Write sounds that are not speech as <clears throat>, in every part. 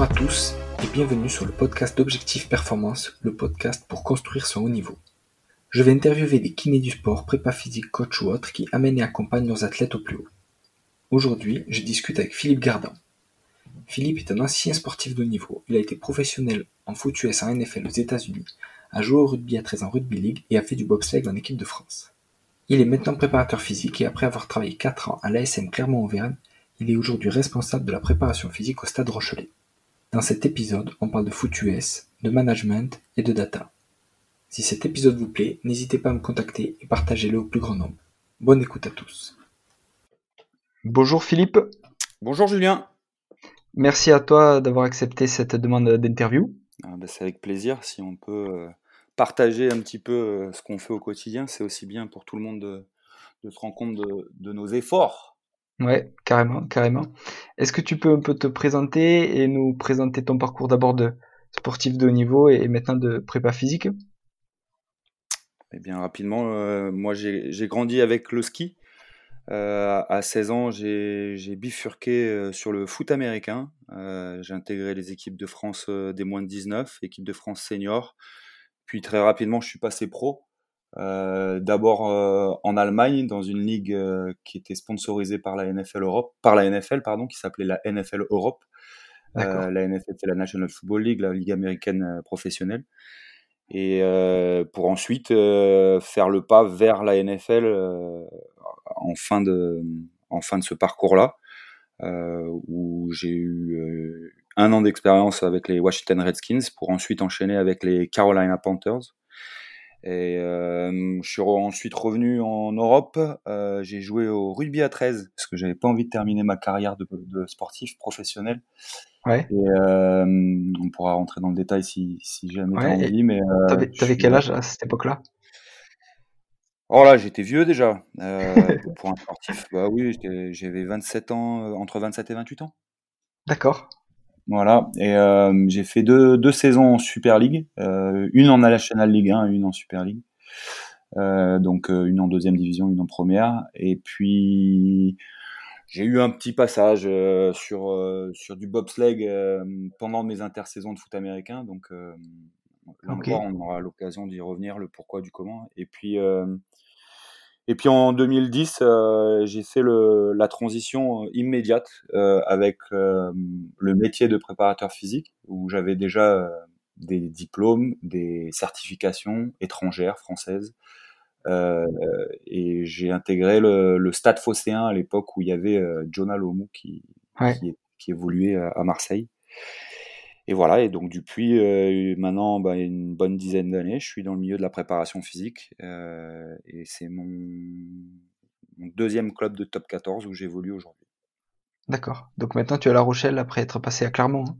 Bonjour à tous et bienvenue sur le podcast d'Objectif Performance, le podcast pour construire son haut niveau. Je vais interviewer des kinés du sport, prépa physique, coach ou autres qui amènent et accompagnent leurs athlètes au plus haut. Aujourd'hui, je discute avec Philippe Gardin. Philippe est un ancien sportif de haut niveau. Il a été professionnel en foot US en NFL aux États-Unis, a joué au rugby à 13 ans rugby league et a fait du bobsleigh en équipe de France. Il est maintenant préparateur physique et après avoir travaillé 4 ans à l'ASM Clermont-Auvergne, il est aujourd'hui responsable de la préparation physique au Stade Rochelet. Dans cet épisode, on parle de foot US, de management et de data. Si cet épisode vous plaît, n'hésitez pas à me contacter et partagez-le au plus grand nombre. Bonne écoute à tous. Bonjour Philippe. Bonjour Julien. Merci à toi d'avoir accepté cette demande d'interview. Ah ben, c'est avec plaisir. Si on peut euh, partager un petit peu euh, ce qu'on fait au quotidien, c'est aussi bien pour tout le monde de, se rendre compte de nos efforts Ouais, carrément, carrément. Est-ce que tu peux un peu te présenter et nous présenter ton parcours d'abord de sportif de haut niveau et maintenant de prépa physique? Eh bien, rapidement, euh, moi j'ai grandi avec le ski. Euh, à 16 ans, j'ai bifurqué euh, sur le foot américain. j'ai intégré les équipes de France des moins de 19, équipe de France senior. Puis très rapidement, je suis passé pro. Euh, d'abord euh, en Allemagne dans une ligue euh, qui était sponsorisée par la NFL Europe, par la NFL pardon, qui s'appelait la NFL Europe. la NFL c'est la National Football League, la ligue américaine professionnelle. Et pour ensuite faire le pas vers la NFL en fin de en fin de ce parcours-là, où j'ai eu un an d'expérience avec les Washington Redskins pour ensuite enchaîner avec les Carolina Panthers et euh, je suis ensuite revenu en Europe. Euh, j'ai joué au rugby à 13 parce que j'avais pas envie de terminer ma carrière de, de sportif professionnel. Ouais. Et euh, on pourra rentrer dans le détail si, si jamais ouais, t'as envie. Mais euh, t'avais, t'avais quel âge à cette époque-là? Oh là, j'étais vieux déjà <laughs> euh, pour un sportif. Bah oui, j'avais 27 ans, entre 27 et 28 ans. D'accord. Voilà, et euh, j'ai fait deux, deux, saisons en Super League, euh, une en National League 1, une en Super League. Euh, donc une en deuxième division, une en première. Et puis j'ai eu un petit passage sur sur du bobsleigh pendant mes intersaisons de foot américain. Donc okay. on aura l'occasion d'y revenir, le pourquoi du comment. Et puis et puis en 2010, euh, j'ai fait le, la transition euh, immédiate euh, avec euh, le métier de préparateur physique, où j'avais déjà euh, des diplômes, des certifications étrangères, françaises. et j'ai intégré le, le, Stade Phocéen à l'époque où il y avait Jonah Lomou qui, ouais. qui, qui, évoluait à Marseille. Et voilà, et donc depuis euh, maintenant bah, une bonne dizaine d'années, je suis dans le milieu de la préparation physique euh, et c'est mon, mon, deuxième club de top 14 où j'évolue aujourd'hui. D'accord. Donc maintenant tu es à La Rochelle après être passé à Clermont. Hein?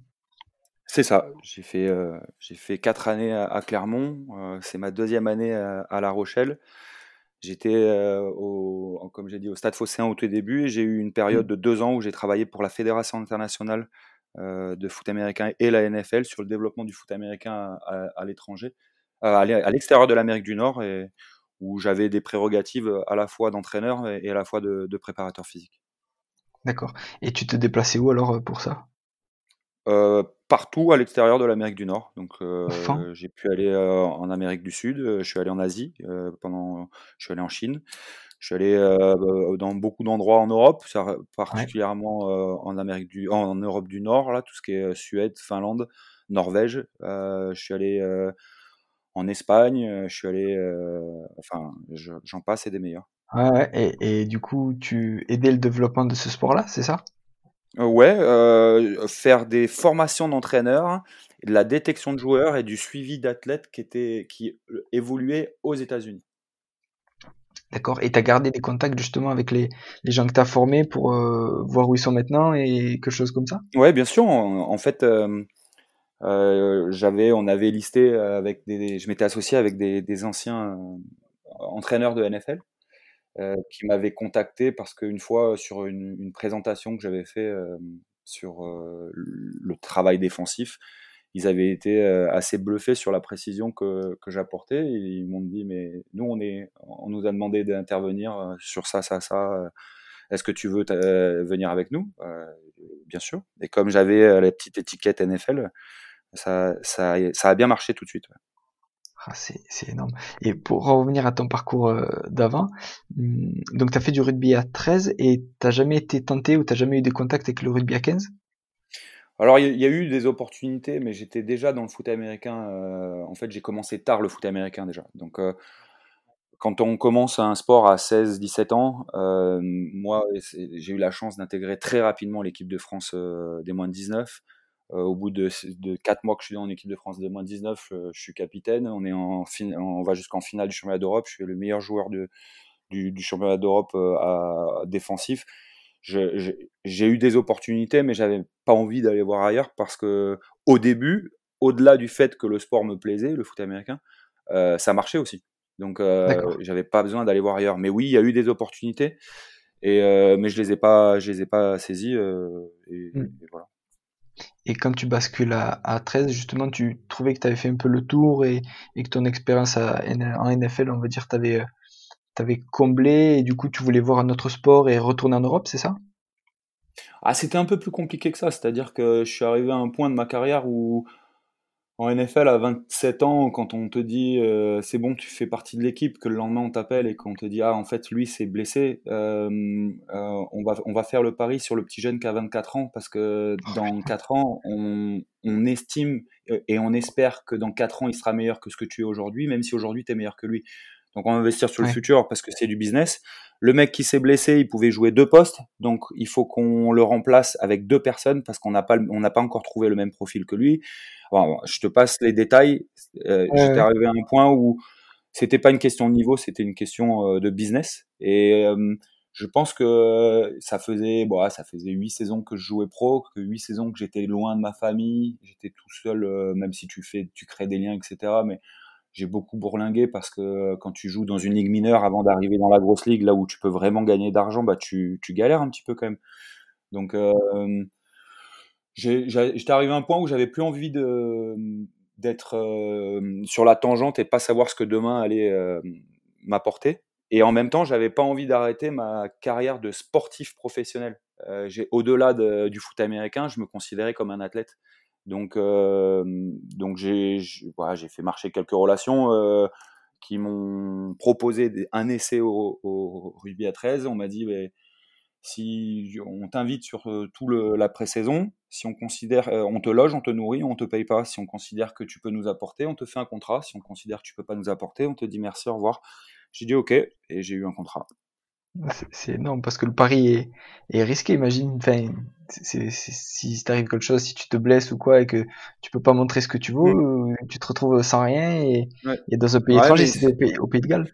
C'est ça. J'ai fait euh, j'ai fait quatre années à, à Clermont. C'est ma deuxième année à, à La Rochelle. J'étais au, comme j'ai dit, au Stade Phocéen au tout début et j'ai eu une période mmh. de deux ans où j'ai travaillé pour la Fédération internationale de foot américain et la NFL sur le développement du foot américain à, à l'étranger, euh, à l'extérieur de l'Amérique du Nord, et où j'avais des prérogatives à la fois d'entraîneur et à la fois de, de préparateur physique. D'accord. Et tu te déplaçais où alors euh, pour ça? Euh, Partout à l'extérieur de l'Amérique du Nord. Donc euh, j'ai pu aller euh, en Amérique du Sud, je suis allé en Asie pendant, je suis allé en Chine, je suis allé euh, dans beaucoup d'endroits en Europe, particulièrement ouais. en Amérique du, en Europe du Nord, là, tout ce qui est Suède, Finlande, Norvège. Je suis allé en Espagne, je suis allé, enfin, j'en passe et des meilleurs. Ouais, et, et, du coup, tu aidais le développement de ce sport-là, c'est ça? Ouais, faire des formations d'entraîneurs, de la détection de joueurs et du suivi d'athlètes qui étaient, qui évoluaient aux États-Unis. D'accord. Et tu as gardé des contacts justement avec les, les gens que tu as formés pour euh, voir où ils sont maintenant et quelque chose comme ça? Ouais, bien sûr. En, fait, euh, euh, on avait listé avec des, je m'étais associé avec des, des anciens entraîneurs de NFL qui m'avaient contacté parce qu'une fois sur une, une présentation que j'avais fait sur le travail défensif, ils avaient été assez bluffés sur la précision que, que j'apportais. Ils m'ont dit, mais nous, on, est, on nous a demandé d'intervenir sur ça, ça, ça. est-ce que tu veux venir avec nous Bien sûr. Et comme j'avais la petite étiquette NFL, ça, ça, ça a bien marché tout de suite. Ah, c'est énorme. Et pour revenir à ton parcours d'avant, hmm, donc tu as fait du rugby à 13 et tu jamais été tenté ou tu jamais eu des contacts avec le rugby à 15 alors, il y, a eu des opportunités, mais j'étais déjà dans le foot américain. Euh, en fait, j'ai commencé tard le foot américain déjà. Donc, euh, quand on commence un sport à 16-17 ans, euh, moi, j'ai eu la chance d'intégrer très rapidement l'équipe de France des moins de 19. au bout de, de 4 mois que je suis dans l'équipe de France des moins de 19, je suis capitaine. On, est en on va jusqu'en finale du championnat d'Europe. Je suis le meilleur joueur du championnat d'Europe défensif j'ai eu des opportunités, mais j'avais pas envie d'aller voir ailleurs parce que au début, au-delà du fait que le sport me plaisait, le foot américain, euh, ça marchait aussi. Donc, euh, j'avais pas besoin d'aller voir ailleurs. Mais oui, il y a eu des opportunités, et euh, mais je les ai pas, je les ai pas saisies. Euh, et, mmh. et, voilà. Et quand tu bascules à, à 13, justement, tu trouvais que tu avais fait un peu le tour et, et que ton expérience en NFL, on va dire, t'avais t'avais comblé et du coup tu voulais voir un autre sport et retourner en Europe, c'est ça? Ah, c'était un peu plus compliqué que ça, c'est-à-dire que je suis arrivé à un point de ma carrière où en NFL à 27 ans, quand on te dit euh, c'est bon, tu fais partie de l'équipe, que le lendemain on t'appelle et qu'on te dit ah en fait lui s'est blessé, euh, euh, on, va, on va faire le pari sur le petit jeune qui a 24 ans parce que dans 4 ans on, on estime et on espère que dans 4 ans il sera meilleur que ce que tu es aujourd'hui, même si aujourd'hui tu es meilleur que lui. Donc on va investir sur le futur parce que c'est du business. Le mec qui s'est blessé, il pouvait jouer deux postes, donc il faut qu'on le remplace avec deux personnes parce qu'on n'a pas on n'a pas encore trouvé le même profil que lui. je te passe les détails. Euh, J'étais arrivé à un point où c'était pas une question de niveau, c'était une question euh, de business. Et euh, je pense que ça faisait, bon, ça faisait huit saisons que je jouais pro, que huit saisons que j'étais loin de ma famille, j'étais tout seul, euh, même si tu fais, tu crées des liens, etc. Mais j'ai beaucoup bourlingué parce que euh, quand tu joues dans une ligue mineure avant d'arriver dans la grosse ligue, là où tu peux vraiment gagner d'argent, bah tu, tu, galères un petit peu quand même. Donc euh, j'étais arrivé à un point où j'avais plus envie de d'être euh, sur la tangente et pas savoir ce que demain allait euh, m'apporter. Et en même temps, j'avais pas envie d'arrêter ma carrière de sportif professionnel. j'ai au-delà de, du foot américain, je me considérais comme un athlète. Donc, donc j'ai voilà, fait marcher quelques relations qui m'ont proposé un essai au, rugby à 13. On m'a dit, si on t'invite sur tout la pré-saison, si on considère, on te loge, on te nourrit, on te paye pas. Si on considère que tu peux nous apporter, on te fait un contrat. Si on considère que tu peux pas nous apporter, on te dit merci, au revoir. J'ai dit ok et j'ai eu un contrat. C'est énorme parce que le pari est, est risqué. Imagine, enfin, si t'arrive quelque chose, si tu te blesses ou quoi et que tu peux pas montrer ce que tu veux, mm. tu te retrouves sans rien et, dans un pays étranger, c'était au pays, de Galles.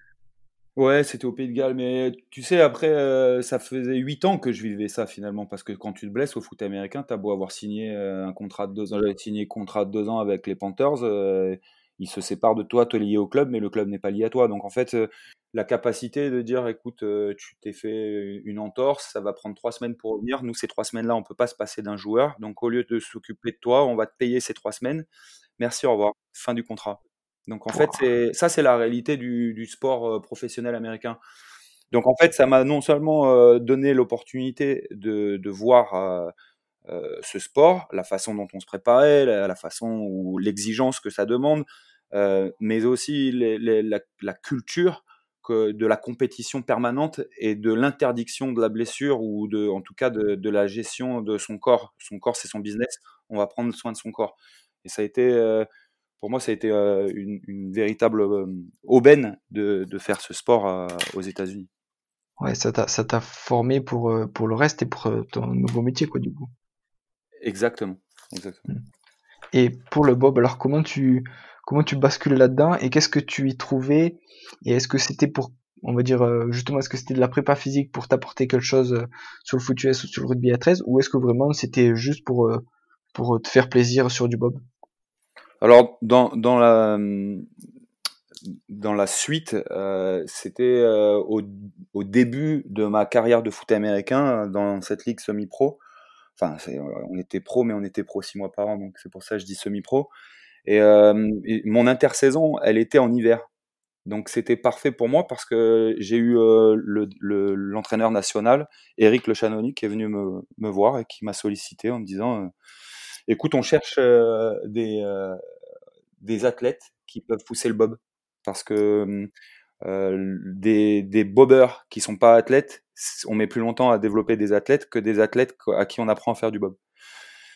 Ouais, c'était au Pays de Galles, mais tu sais, après, euh, ça faisait 8 ans que je vivais ça finalement, parce que quand tu te blesses au foot américain, t'as beau avoir signé euh, un contrat de deux ans, j'avais signé un contrat de deux ans avec les Panthers, euh, ils se séparent de toi, tu es lié au club, mais le club n'est pas lié à toi. Donc en fait, la capacité de dire écoute, euh, tu t'es fait une entorse, ça va prendre trois semaines pour revenir. Nous, ces trois semaines-là, on peut pas se passer d'un joueur. Donc, au lieu de s'occuper de toi, on va te payer ces trois semaines. Merci, au revoir. Fin du contrat. Donc, en fait, ça, c'est la réalité du, sport euh, professionnel américain. Donc, en fait, ça m'a non seulement euh, donné l'opportunité de, voir ce sport, la façon dont on se préparait, la, façon ou l'exigence que ça demande, mais aussi la, culture de la compétition permanente et de l'interdiction de la blessure ou de, en tout cas de, la gestion de son corps. Son corps, c'est son business. On va prendre soin de son corps. Et ça a été, euh, pour moi, ça a été euh, une, véritable euh, aubaine de, faire ce sport aux États-Unis. Ouais, ça t'a formé pour, pour le reste et pour ton nouveau métier, quoi, du coup. Exactement. Exactement. Mmh. Et pour le Bob, alors comment tu, comment tu bascules là-dedans et qu'est-ce que tu y trouvais et est-ce que c'était pour on va dire euh, justement est-ce que c'était de la prépa physique pour t'apporter quelque chose euh, sur le foot US ou sur le rugby à 13 ou est-ce que vraiment c'était juste pour euh, pour te faire plaisir sur du bob? Alors dans dans la dans la suite, c'était au, au, début de ma carrière de foot américain dans cette ligue semi-pro. Enfin, on était pro, mais on était pro six mois par an, donc c'est pour ça que je dis semi-pro. Et, mon intersaison, elle était en hiver. Donc c'était parfait pour moi parce que j'ai eu l'entraîneur national, Eric Le Chanoni, qui est venu me, me voir et qui m'a sollicité en me disant écoute, on cherche des, des athlètes qui peuvent pousser le bob. Parce que des, des bobeurs qui sont pas athlètes, on met plus longtemps à développer des athlètes que des athlètes à qui on apprend à faire du bob.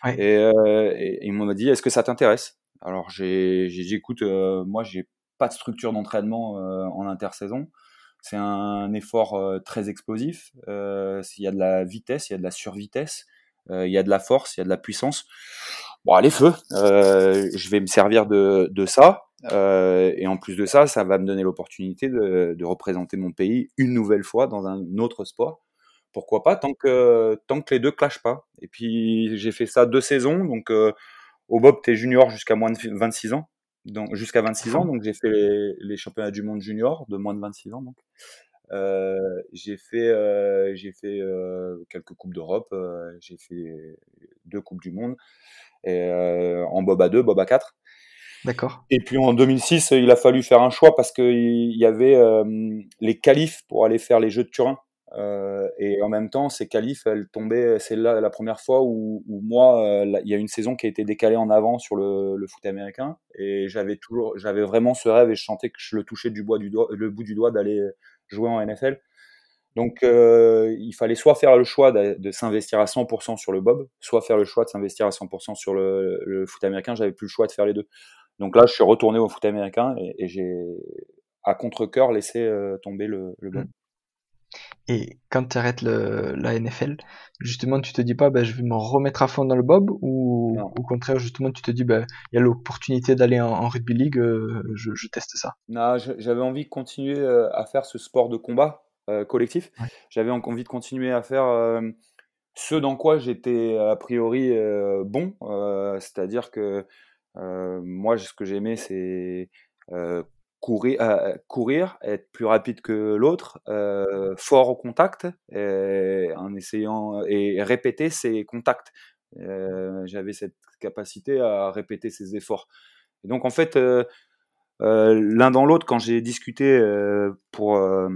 Et, et, il m'a dit, est-ce que ça t'intéresse? Alors j'ai dit, écoute, moi j'ai pas de structure d'entraînement en intersaison. C'est un effort très explosif. il y a de la vitesse, il y a de la survitesse, il y a de la force, il y a de la puissance bon allez feu, euh, je vais me servir de, de ça. Euh, et en plus de ça, ça va me donner l'opportunité de, de, représenter mon pays une nouvelle fois dans un autre sport. Pourquoi pas tant que tant que les deux clashent pas. Et puis j'ai fait ça deux saisons, donc euh, au Bob t'es junior jusqu'à moins de 26 ans, donc jusqu'à 26 ans, donc j'ai fait les, les, championnats du monde junior de moins de 26 ans. Donc euh, j'ai fait euh, j'ai fait euh, quelques coupes d'Europe, j'ai fait deux coupes du monde et, en Bob à 2, Bob à 4. D'accord. Et puis en 2006, il a fallu faire un choix parce qu'il y avait les qualifs pour aller faire les Jeux de Turin. Euh, et en même temps, ces qualifs, elles tombaient. C'est la première fois où, où moi, euh, il y a une saison qui a été décalée en avant sur le, le foot américain. Et j'avais toujours, j'avais vraiment ce rêve et je sentais que je le touchais du bois du doigt, le bout du doigt d'aller jouer en NFL. Donc, euh, il fallait soit faire le choix de, s'investir à 100% sur le bob, soit faire le choix de s'investir à 100% sur le, le foot américain. J'avais plus le choix de faire les deux. Donc là, je suis retourné au foot américain et, j'ai, à contre-cœur, laissé euh, tomber le, le bob. Et quand tu arrêtes le, la NFL, justement, tu te dis pas, ben, je vais me remettre à fond dans le bob, ou Non. au contraire, justement, tu te dis, ben, il y a l'opportunité d'aller en, en rugby league, euh, je, je teste ça. Non, j'avais envie de continuer euh, à faire ce sport de combat euh, collectif. Ouais. J'avais en- envie de continuer à faire euh, ce dans quoi j'étais a priori bon. C'est-à-dire que moi, ce que j'aimais, c'est courir, euh, courir, être plus rapide que l'autre, euh, fort au contact, et en essayant et répéter ses contacts. Euh, J'avais cette capacité à répéter ses efforts. Et donc, en fait, euh, euh, l'un dans l'autre, quand j'ai discuté euh, pour, euh,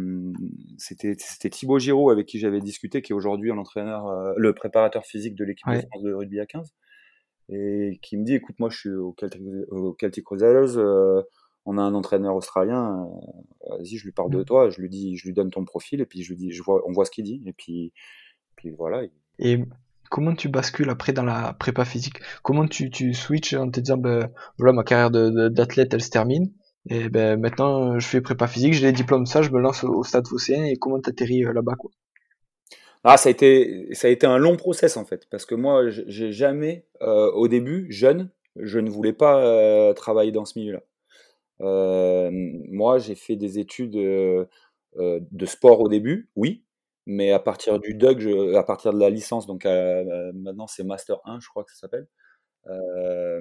c'était c'était Thibaut Giraud avec qui j'avais discuté, qui est aujourd'hui l'entraîneur, euh, le préparateur physique de l'équipe de Ouais. France de rugby à 15, et qui me dit, écoute, moi je suis au Celtic, au Celtic euh, on a un entraîneur australien, euh, vas-y, je lui parle de Mm. toi, je lui dis, je lui donne ton profil, et puis je lui dis, je vois, on voit ce qu'il dit, et puis, puis voilà. Et comment tu bascules après dans la prépa physique? Comment tu, tu switches en te disant, ben, voilà, ma carrière d'athlète, elle se termine, et ben, maintenant, je fais prépa physique, j'ai les diplômes, ça, je me lance au, au stade phocéen, et comment t'atterris euh, là-bas, quoi? Ah, ça a été, ça a été un long process en fait, parce que moi, j'ai jamais, euh, au début, jeune, je ne voulais pas euh, travailler dans ce milieu-là. Moi, j'ai fait des études de sport au début, oui, mais à partir du DUG, je- à partir de la licence, donc euh, maintenant c'est Master 1, je crois que ça s'appelle. Euh,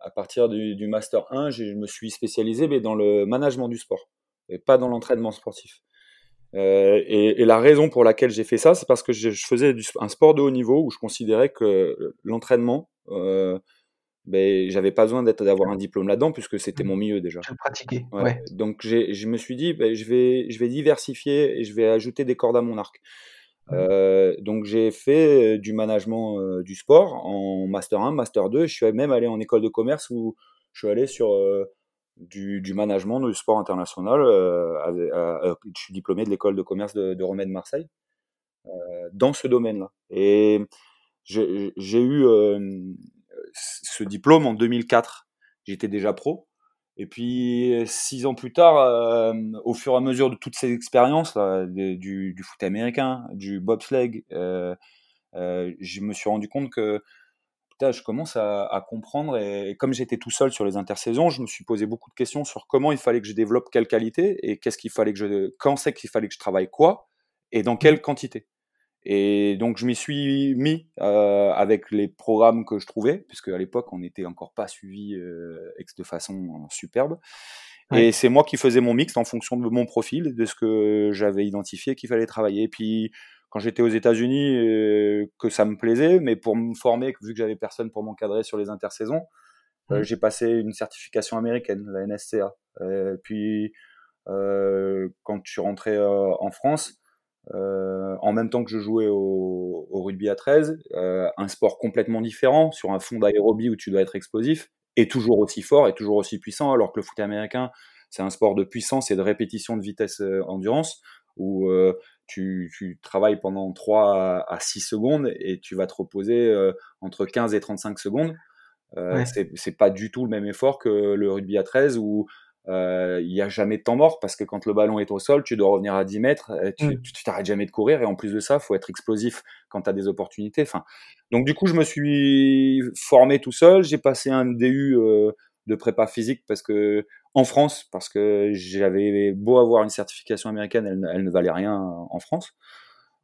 à partir du, du Master 1, j'ai- je me suis spécialisé mais dans le management du sport et pas dans l'entraînement sportif. Euh, et, et la raison pour laquelle j'ai fait ça, c'est parce que je, je faisais du, un sport de haut niveau où je considérais que l'entraînement, ben, j'avais pas besoin d'être d'avoir un diplôme là-dedans puisque c'était mon milieu déjà. Le pratiquais, Ouais. ouais. Donc je me suis dit, ben, je vais, je vais diversifier et je vais ajouter des cordes à mon arc. Mm. Euh, donc j'ai fait euh, du management euh, du sport en master 1, master 2. Je suis même allé en école de commerce où je suis allé sur euh, du, du management du sport international. euh, avec- je suis diplômé de l'école de commerce de, de Romaine Marseille euh, dans ce domaine-là. Et j'ai j'ai eu euh, ce diplôme en 2004. J'étais déjà pro. Et puis six ans plus tard, euh, au fur et à mesure de toutes ces expériences là, de- du, du foot américain, du bobsleigh, euh, euh, je me suis rendu compte que putain, je commence à, à comprendre. Et, et comme j'étais tout seul sur les intersaisons, je me suis posé beaucoup de questions sur comment il fallait que je développe quelle qualité et qu'est-ce qu'il fallait que je, quand c'est qu'il fallait que je travaille quoi et dans quelle quantité. Et donc je m'y suis mis euh, avec les programmes que je trouvais, puisque à l'époque on n'était encore pas suivi euh, de façon superbe. Ouais. Et c'est moi qui faisais mon mix en fonction de mon profil, de ce que j'avais identifié qu'il fallait travailler. Et puis quand j'étais aux États-Unis, euh, que ça me plaisait, mais pour me former, vu que j'avais personne pour m'encadrer sur les intersaisons, euh, Mm. j'ai passé une certification américaine, la NSCA. Puis quand je suis rentré en France, en même temps que je jouais au, au rugby à 13, un sport complètement différent, sur un fond d'aérobie où tu dois être explosif, et toujours aussi fort et toujours aussi puissant, alors que le foot américain, c'est un sport de puissance et de répétition de vitesse endurance, où tu, tu, travailles pendant 3 à 6 secondes et tu vas te reposer entre 15 et 35 secondes. Euh, C'est pas du tout le même effort que le rugby à 13 où euh, il n'y a jamais de temps mort parce que quand le ballon est au sol, tu dois revenir à 10 mètres, tu mm. t'arrêtes jamais de courir et en plus de ça, faut être explosif quand tu as des opportunités. Enfin, donc du coup, je me suis formé tout seul. J'ai passé un DU euh, de prépa physique parce que en France, parce que j'avais beau avoir une certification américaine, elle, elle ne valait rien en France.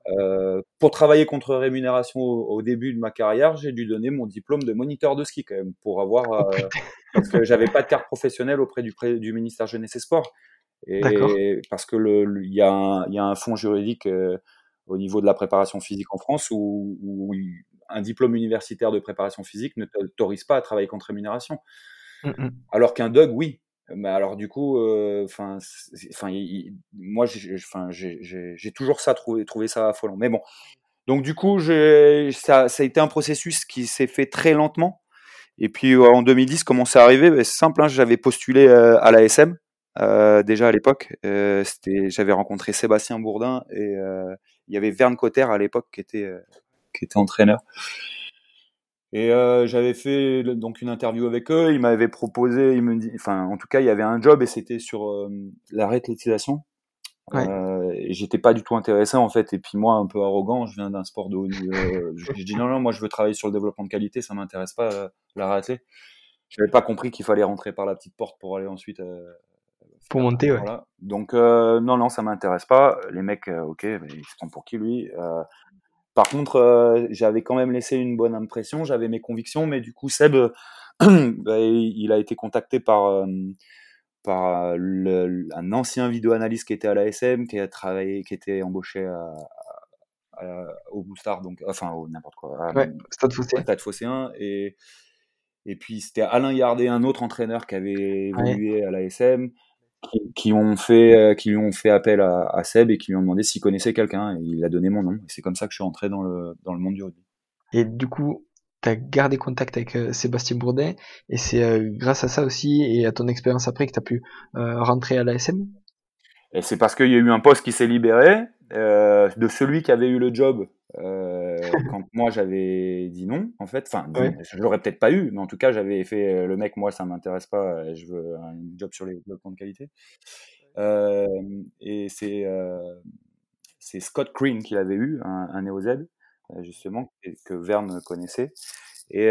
Euh, pour travailler contre rémunération au, début de ma carrière, j'ai dû donner mon diplôme de moniteur de ski quand même pour avoir oh, euh, parce que j'avais pas de carte professionnelle auprès du, du ministère jeunesse et sport et parce que le il y, a un, y a un fonds juridique euh, au niveau de la préparation physique en France où, où, un diplôme universitaire de préparation physique ne t'autorise pas à travailler contre rémunération. Mmh, mmh. Alors qu'un DUG, oui. Mais alors du coup, euh, enfin, enfin, moi, j'ai toujours ça trouvé, trouvé ça affolant. Mais bon, donc du coup, ça, ça a été un processus qui s'est fait très lentement. Et puis euh, en 2010, comment c'est arrivé? Ben, C'est simple, hein, j'avais postulé euh, à la SM déjà à l'époque. j'avais rencontré Sébastien Bourdin et il y avait Verne Cotter à l'époque qui était qui était entraîneur. Et euh, j'avais fait donc une interview avec eux. Ils m'avaient proposé, ils me dit, enfin, en tout cas, il y avait un job et c'était sur euh, la réathlétisation. Ouais. Euh, et j'étais pas du tout intéressé en fait. Et puis moi, un peu arrogant, je viens d'un sport de haut niveau. Euh, j'ai dit non, non, moi je veux travailler sur le développement de qualité, ça m'intéresse pas euh, la réathlé. J'avais pas compris qu'il fallait rentrer par la petite porte pour aller ensuite. pour monter, ouais. Donc non, non, ça m'intéresse pas. Les mecs, ok, mais ils se prennent pour qui lui? Par contre, euh, j'avais quand même laissé une bonne impression, j'avais mes convictions, mais du coup, Seb, <clears throat> bah, il a été contacté par, euh, par le, un ancien vidéo-analyste qui était à la SM, qui a travaillé, qui était embauché à, au Boostard, donc enfin n'importe quoi. Ouais, Stade Phocéen. Stade Phocéen et et puis c'était Alain Yardet, un autre entraîneur qui avait évolué à la Qui, ont fait, euh, qui lui ont fait appel à, Seb et qui lui ont demandé s'il connaissait quelqu'un et il a donné mon nom. Et c'est comme ça que je suis entré dans le, dans le monde du rugby. Et du coup, tu as gardé contact avec euh, Sébastien Bourdet et c'est euh, grâce à ça aussi et à ton expérience après que tu as pu rentrer à l'ASM Et c'est parce qu'il y a eu un poste qui s'est libéré de celui qui avait eu le job euh, <laughs> quand moi j'avais dit non, en fait, enfin, je l'aurais peut-être pas eu, mais en tout cas j'avais fait euh, le mec, moi ça m'intéresse pas, euh, je veux un job sur les développements de qualité. Euh, et c'est c'est Scott Green qui l'avait eu, un, un NeoZ, justement, que Verne connaissait. Et,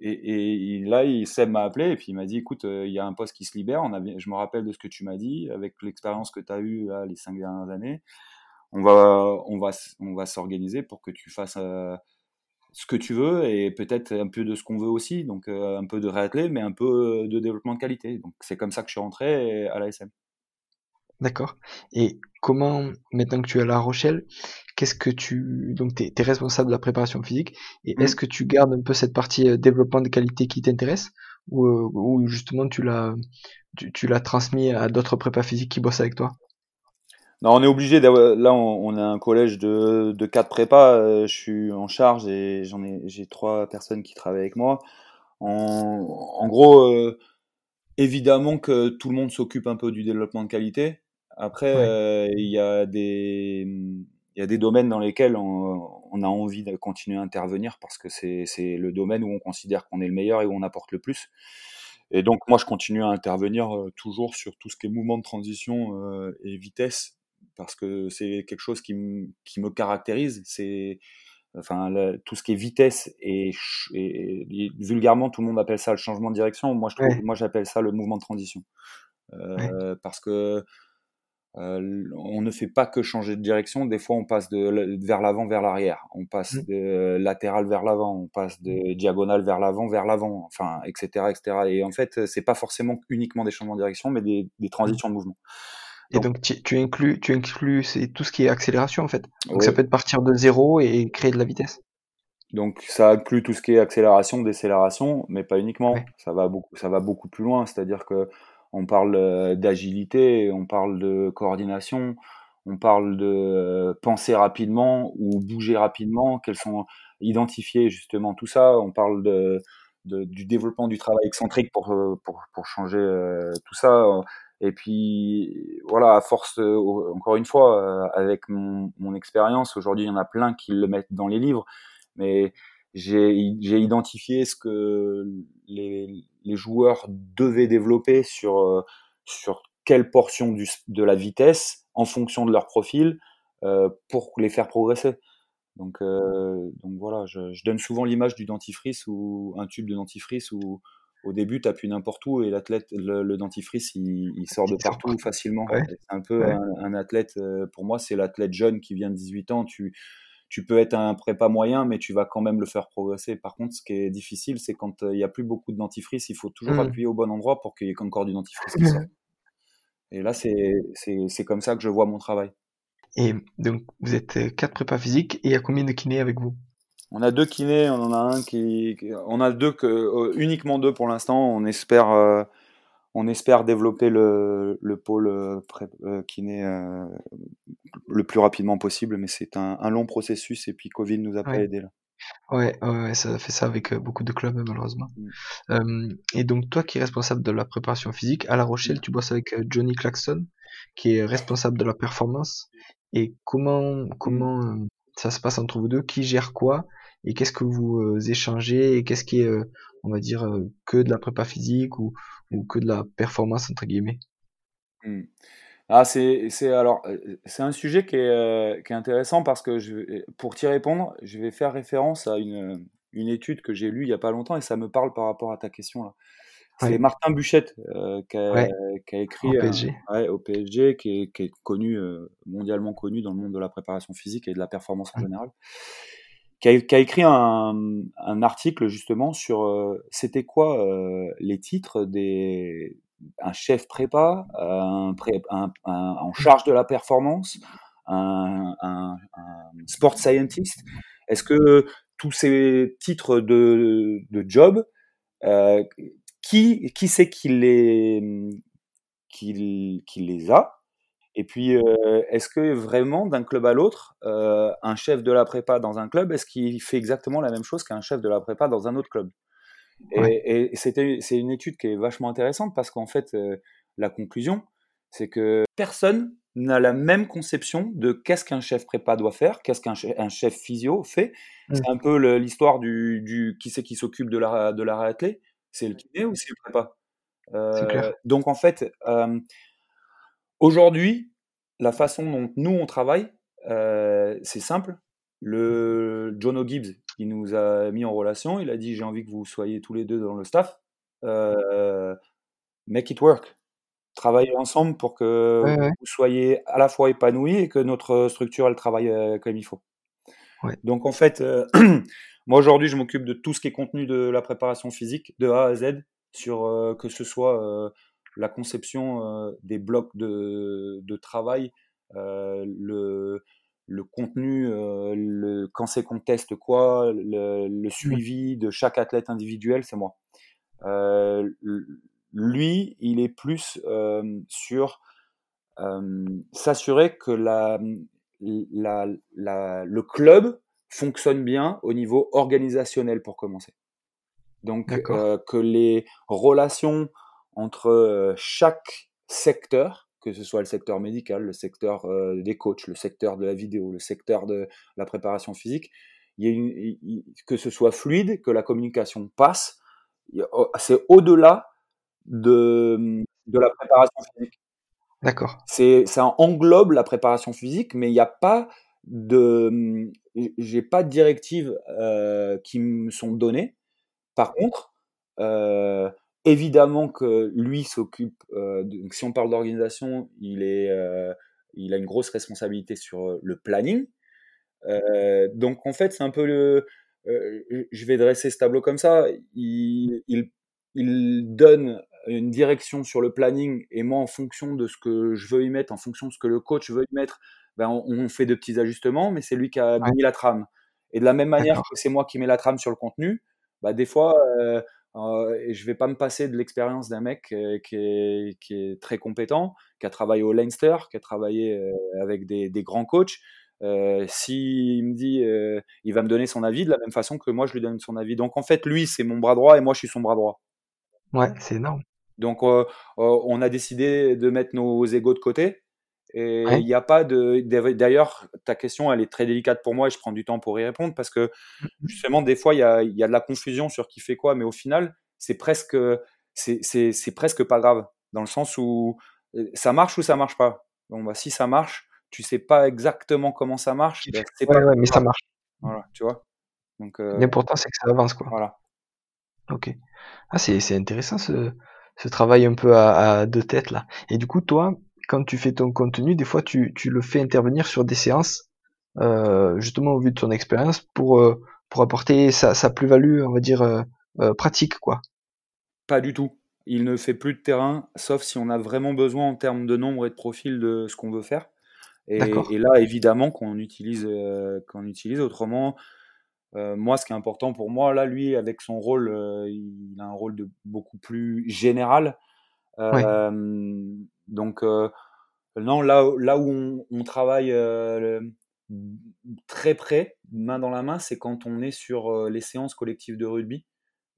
et, là, il, Seb m'a appelé et puis il m'a dit écoute, il y a un poste qui se libère. On je me rappelle de ce que tu m'as dit avec l'expérience que tu as eue les cinq dernières années on va, on va, on va s'organiser pour que tu fasses euh, ce que tu veux et peut-être un peu de ce qu'on veut aussi, donc euh, un peu de réathlé, mais un peu de développement de qualité. Donc c'est comme ça que je suis rentré à l'ASM. D'accord. Et comment, maintenant que tu es à La Rochelle, qu'est-ce que tu. Donc, tu es, responsable de la préparation physique, et mmh. est-ce que tu gardes un peu cette partie euh, développement de qualité qui t'intéresse, ou, ou, justement tu l'as tu, tu l'as transmis à d'autres prépas physiques qui bossent avec toi? Non, on est obligé. Là, on, a un collège de, de quatre prépas. Euh, je suis en charge et j'en ai, j'ai trois personnes qui travaillent avec moi. En, gros, euh, évidemment que tout le monde s'occupe un peu du développement de qualité. Après, euh, il y a des, il y a des domaines dans lesquels on, on, a envie de continuer à intervenir parce que c'est, le domaine où on considère qu'on est le meilleur et où on apporte le plus. Et donc, moi, je continue à intervenir toujours sur tout ce qui est mouvement de transition et vitesse parce que c'est quelque chose qui, qui me caractérise. C'est enfin tout ce qui est vitesse et, vulgairement tout le monde appelle ça le changement de direction. Moi, je trouve, moi, j'appelle ça le mouvement de transition euh, parce que euh, on ne fait pas que changer de direction. Des fois, on passe de vers l'avant vers l'arrière. On passe mmh. de latéral vers l'avant. On passe de diagonale vers l'avant vers l'avant. Enfin, etc., etc. Et en fait, c'est pas forcément uniquement des changements de direction, mais des, des transitions de mouvement. Et donc, tu, inclus, tu inclus c'est tout ce qui est accélération en fait. Donc ça peut être partir de zéro et créer de la vitesse. Donc ça inclut tout ce qui est accélération, décélération, mais pas uniquement. Ça va beaucoup, ça va beaucoup plus loin. C'est-à-dire que on parle d'agilité, on parle de coordination, on parle de penser rapidement ou bouger rapidement, quels sont identifier justement tout ça, on parle de, du développement du travail excentrique pour, pour, pour changer tout ça. Et puis, voilà, à force, encore une fois, avec mon, mon expérience, aujourd'hui, il y en a plein qui le mettent dans les livres, mais j'ai identifié ce que les, les, joueurs devaient développer sur, sur quelle portion du, de la vitesse en fonction de leur profil euh, pour les faire progresser. Donc, euh, donc voilà, je, je donne souvent l'image du dentifrice ou un tube de dentifrice où au début, tu appuies n'importe où et l'athlète, le, dentifrice, il, il, sort de partout facilement. C'est un peu un, un, athlète, euh, pour moi, c'est l'athlète jeune qui vient de 18 ans. Tu, tu peux être un prépa moyen, mais tu vas quand même le faire progresser. Par contre, ce qui est difficile, c'est quand il n'y a plus beaucoup de dentifrice, il faut toujours mmh. appuyer au bon endroit pour qu'il y ait encore du dentifrice qui sort. Et là, c'est comme ça que je vois mon travail. Et donc, vous êtes euh, quatre prépas physiques et il y a combien de kinés avec vous? On a deux kinés, on en a un qui, on a deux que, euh, uniquement deux pour l'instant. On espère, euh, on espère développer le, le pôle kiné le plus rapidement possible, mais c'est un, un, long processus et puis Covid nous a pas aidé là. Ouais, ouais, ça fait ça avec beaucoup de clubs malheureusement. Mmh. et donc toi qui es responsable de la préparation physique, à La Rochelle, tu bosses avec Johnny Claxton, qui est responsable de la performance. Et comment comment ça se passe entre vous deux? Qui gère quoi? Et qu'est-ce que vous échangez? Et qu'est-ce qui est, on va dire, que de la prépa physique ou, ou que de la performance entre guillemets. Mmh. Ah, c'est, c'est alors euh, c'est un sujet qui est, euh, qui est intéressant parce que je, pour t'y répondre, je vais faire référence à une, une étude que j'ai lue il y a pas longtemps et ça me parle par rapport à ta question là. C'est Martin Buchette euh, qui, a, qui, a, écrit au PSG, ouais, au PSG qui, est, qui est connu mondialement connu dans le monde de la préparation physique et de la performance en général, qui a, écrit un, un article justement sur c'était quoi les titres des un chef prépa, un, en charge de la performance, un, sport scientist. Est-ce que tous ces titres de, job, euh, qui, qui c'est qui les, qui, qui les a? Et puis, euh, est-ce que vraiment, d'un club à l'autre, euh, un chef de la prépa dans un club, est-ce qu'il fait exactement la même chose qu'un chef de la prépa dans un autre club? Et, c'était, c'est une étude qui est vachement intéressante parce qu'en fait, euh, la conclusion, c'est que personne n'a la même conception de qu'est-ce qu'un chef prépa doit faire, qu'est-ce qu'un chef, physio fait. Mmh. C'est un peu l'histoire du, du, qui c'est qui s'occupe de la, de la réathlée. C'est le kiné ou c'est le prépa? Euh, Donc en fait, aujourd'hui, la façon dont nous on travaille, c'est simple. Le John O'Gibbs, il nous a mis en relation, il a dit j'ai envie que vous soyez tous les deux dans le staff. Euh, make it work. Travaillez ensemble pour que vous soyez à la fois épanouis et que notre structure elle travaille euh, comme il faut. Donc en fait, euh, <clears throat> moi aujourd'hui je m'occupe de tout ce qui est contenu de la préparation physique de A à Z, sur que ce soit la conception des blocs de, de travail, le, le contenu, euh, le, quand c'est qu'on teste quoi, le, le, suivi de chaque athlète individuel, c'est moi. Euh, lui, il est plus euh, sur euh, s'assurer que la, la, la, le club fonctionne bien au niveau organisationnel pour commencer. Donc euh, que les relations entre chaque secteur que ce soit le secteur médical, le secteur euh, des coachs, le secteur de la vidéo, le secteur de la préparation physique, il y a une, que ce soit fluide, que la communication passe, oh, c'est au-delà de, de la préparation physique. D'accord. C'est, ça englobe la préparation physique, mais il n'y a pas de, j'ai pas de directives euh, qui me sont données. Par contre, euh, Évidemment que lui s'occupe, euh, si on parle d'organisation, il, est, euh, il a une grosse responsabilité sur euh, le planning. Euh, donc en fait, c'est un peu le. je vais dresser ce tableau comme ça. Il, il, il, donne une direction sur le planning et moi, en fonction de ce que je veux y mettre, en fonction de ce que le coach veut y mettre, ben, on, on fait de petits ajustements, mais c'est lui qui a mis la trame. Et de la même manière que c'est moi qui mets la trame sur le contenu, bah, des fois, Euh, et je vais pas me passer de l'expérience d'un mec euh, qui est, qui, est, très compétent, qui a travaillé au Leinster, qui a travaillé euh, avec des, des, grands coachs. Euh, S'il me dit, euh, il va me donner son avis de la même façon que moi je lui donne son avis. Donc en fait, lui, c'est mon bras droit et moi je suis son bras droit. Ouais, c'est énorme. Donc on a décidé de mettre nos égaux de côté. Et il ouais. n'y a pas de. D'ailleurs, ta question, elle est très délicate pour moi et je prends du temps pour y répondre parce que justement, des fois, il y a, y a, de la confusion sur qui fait quoi, mais au final, c'est presque, c'est presque pas grave dans le sens où ça marche ou ça marche pas. Bon, bah, si ça marche, tu sais pas exactement comment ça marche. Ben, ouais, pas ouais, mais ça marche. Voilà, tu vois. Donc. Euh... L'important, c'est que ça avance, quoi. Voilà. Ok. Ah, c'est intéressant ce, ce travail un peu à, à deux têtes là. Et du coup, toi, quand tu fais ton contenu, des fois tu, tu le fais intervenir sur des séances, euh, justement au vu de ton expérience, pour, euh, pour apporter sa, sa plus-value, on va dire, euh, pratique, quoi. Pas du tout. Il ne fait plus de terrain, sauf si on a vraiment besoin en termes de nombre et de profil de ce qu'on veut faire. Et, et, là, évidemment, qu'on utilise, qu'on utilise autrement. Euh, moi, ce qui est important pour moi, là, lui, avec son rôle, il a un rôle de beaucoup plus général. Donc, euh, non, là, là où on, on travaille euh, très près, main dans la main, c'est quand on est sur euh, les séances collectives de rugby,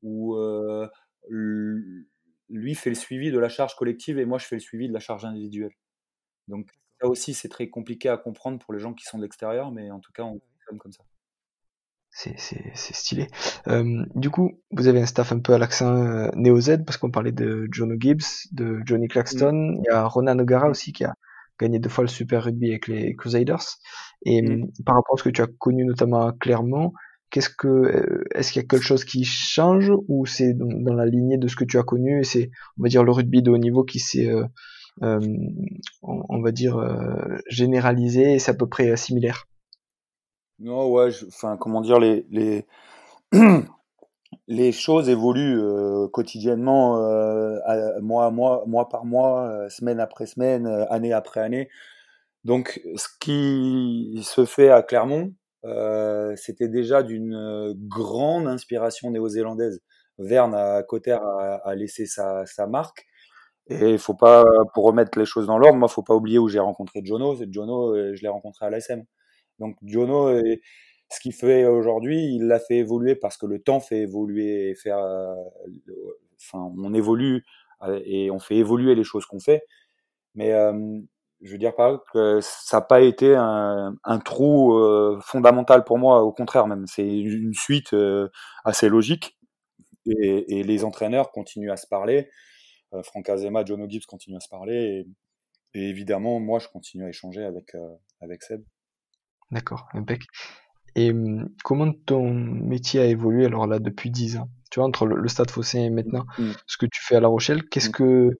où lui fait le suivi de la charge collective et moi je fais le suivi de la charge individuelle. Donc, ça aussi, c'est très compliqué à comprendre pour les gens qui sont de l'extérieur, mais en tout cas, on fonctionne comme ça c'est stylé. Euh, du coup, vous avez un staff un peu à l'accent euh, néo-Z, parce qu'on parlait de Jono Gibbs, de Johnny Claxton, mm. il y a Ronan O'Gara aussi qui a gagné deux fois le Super Rugby avec les Crusaders. Et mm. par rapport à ce que tu as connu notamment à Clermont, qu'est-ce que euh, est-ce qu'il y a quelque chose qui change ou c'est dans, la lignée de ce que tu as connu et c'est on va dire le rugby de haut niveau qui s'est euh, euh, on, on, va dire généralisé et c'est à peu près similaire? Non, ouais, enfin, comment dire, les, les, <clears throat> les choses évoluent euh, quotidiennement, euh, à, mois, mois, mois par mois, euh, semaine après semaine, euh, année après année. Donc, ce qui se fait à Clermont, euh, c'était déjà d'une grande inspiration néo-zélandaise. Verne à Cotter a, a, laissé sa, sa marque. Et il faut pas, pour remettre les choses dans l'ordre, moi, faut pas oublier où j'ai rencontré Jono. Jono, je l'ai rencontré à l'ASM. Donc Jono, ce qu'il fait aujourd'hui, il l'a fait évoluer parce que le temps fait évoluer et faire, euh, enfin, on évolue euh, et on fait évoluer les choses qu'on fait. Mais euh, je veux dire pas que ça n'a pas été un, trou fondamental pour moi, au contraire même. C'est une suite assez logique et, les entraîneurs continuent à se parler. Franck Azema, John Gibbs continuent à se parler et, et, évidemment, moi, je continue à échanger avec, avec Seb. D'accord, impec. Et hum, comment ton métier a évolué alors là depuis 10 ans? Tu vois, entre le, le Stade Fossé et maintenant, mmh. ce que tu fais à La Rochelle, qu'est-ce mmh. que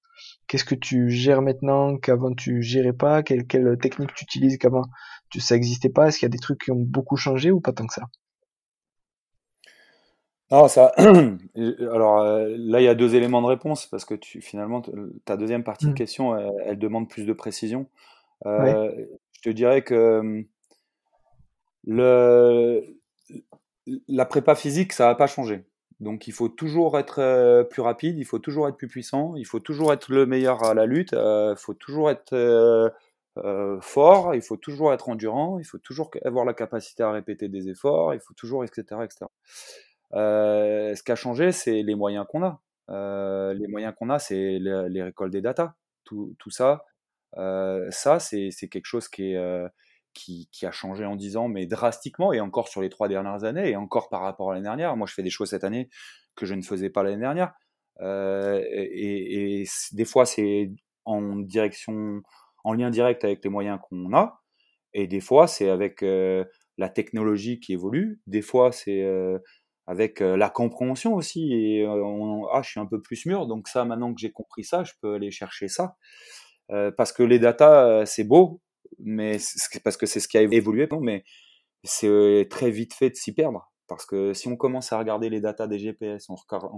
qu'est-ce que tu gères maintenant qu'avant tu gérais pas? Quelle, quelle technique tu utilises qu'avant tu, ça existait pas? Est-ce qu'il y a des trucs qui ont beaucoup changé ou pas tant que ça? Non, ça. <clears throat> Alors là, il y a deux éléments de réponse parce que tu, finalement, ta deuxième partie mmh. de question, elle, elle, demande plus de précision. Euh. Je te dirais que hum, la prépa physique, ça va pas changer. Donc il faut toujours être euh, plus rapide, il faut toujours être plus puissant, il faut toujours être le meilleur à la lutte, il euh, faut toujours être euh, fort, il faut toujours être endurant, il faut toujours avoir la capacité à répéter des efforts, il faut toujours, etc. etc. Ce qui a changé, c'est les moyens qu'on a. les moyens qu'on a, c'est les, récoltes des data. Tout, tout ça, ça c'est quelque chose qui est qui, a changé en 10 ans, mais drastiquement, et encore sur les trois dernières années, et encore par rapport à l'année dernière. Moi, je fais des choses cette année que je ne faisais pas l'année dernière. Euh, et, des fois, c'est en direction, en lien direct avec les moyens qu'on a, et des fois, c'est avec euh, la technologie qui évolue. Des fois, c'est euh, avec la compréhension aussi. Et ah, je suis un peu plus mûr, donc ça, maintenant que j'ai compris ça, je peux aller chercher ça. Parce que les datas, c'est beau, mais parce que c'est ce qui a évolué, mais c'est euh, très vite fait de s'y perdre. Parce que si on commence à regarder les datas des GPS, on,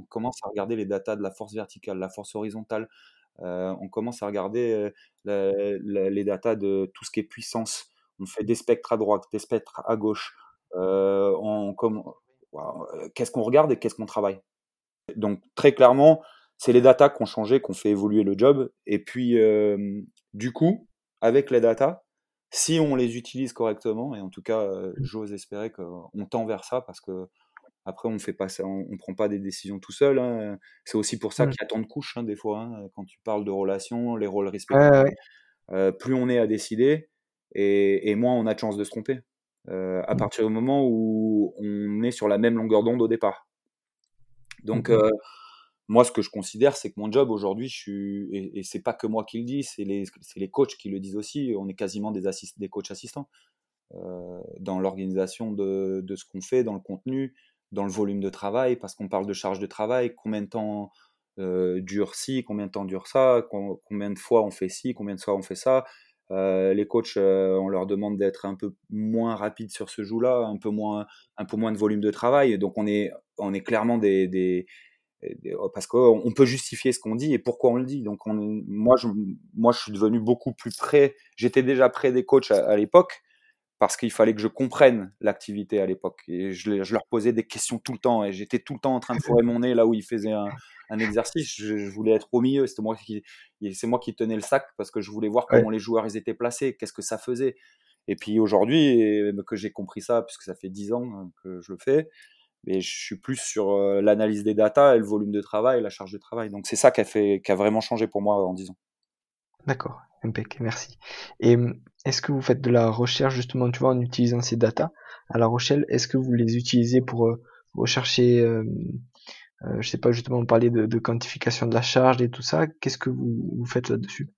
commence à regarder les datas de la force verticale, la force horizontale, euh, on commence à regarder euh, les datas de tout ce qui est puissance. On fait des spectres à droite, des spectres à gauche. Euh, on, qu'est-ce qu'on regarde et qu'est-ce qu'on travaille Donc très clairement, c'est les datas qui ont changé, qui ont fait évoluer le job. Et puis, du coup, avec les datas, si on les utilise correctement, et en tout cas, euh, j'ose espérer qu'on tend vers ça, parce que après, on fait pas ça, on, prend pas des décisions tout seul. Hein. C'est aussi pour ça mmh. qu'il y a tant de couches hein, des fois. Hein, quand tu parles de relations, les rôles respectifs, euh, plus on est à décider, et, moins on a de chances de se tromper. à mmh. partir du moment où on est sur la même longueur d'onde au départ. Donc, mmh moi, ce que je considère, c'est que mon job aujourd'hui, je suis, et, et c'est pas que moi qui le dis, c'est les, les coachs qui le disent aussi. On est quasiment des, assist, des coachs assistants euh, dans l'organisation de, de, ce qu'on fait, dans le contenu, dans le volume de travail, parce qu'on parle de charge de travail, combien de temps euh, dure ci, combien de temps dure ça, combien de fois on fait ci, combien de fois on fait ça. Euh, les coachs, on leur demande d'être un peu moins rapide sur ce jour-là, un peu moins, un peu moins de volume de travail. Donc on est, on est clairement des, des parce qu'on peut justifier ce qu'on dit et pourquoi on le dit. Donc, on, moi, je, moi, je suis devenu beaucoup plus près. J'étais déjà près des coachs à, l'époque parce qu'il fallait que je comprenne l'activité à l'époque. Et je, je, leur posais des questions tout le temps et j'étais tout le temps en train de fourrer mon nez là où ils faisaient un, un exercice. Je, voulais être au milieu. C'était moi qui, c'est moi qui tenais le sac parce que je voulais voir comment les joueurs ils étaient placés, qu'est-ce que ça faisait. Et puis aujourd'hui, que j'ai compris ça, puisque ça fait dix ans hein, que je le fais, mais je suis plus sur euh, l'analyse des datas et le volume de travail, la charge de travail. Donc c'est ça qui a fait, qui a vraiment changé pour moi en 10 ans. D'accord, impec, merci. Et hum, est-ce que vous faites de la recherche justement, tu vois, en utilisant ces datas à La Rochelle? Est-ce que vous les utilisez pour euh, rechercher, euh, euh, je sais pas justement parler de, de, quantification de la charge et tout ça Qu'est-ce que vous, vous faites là-dessus?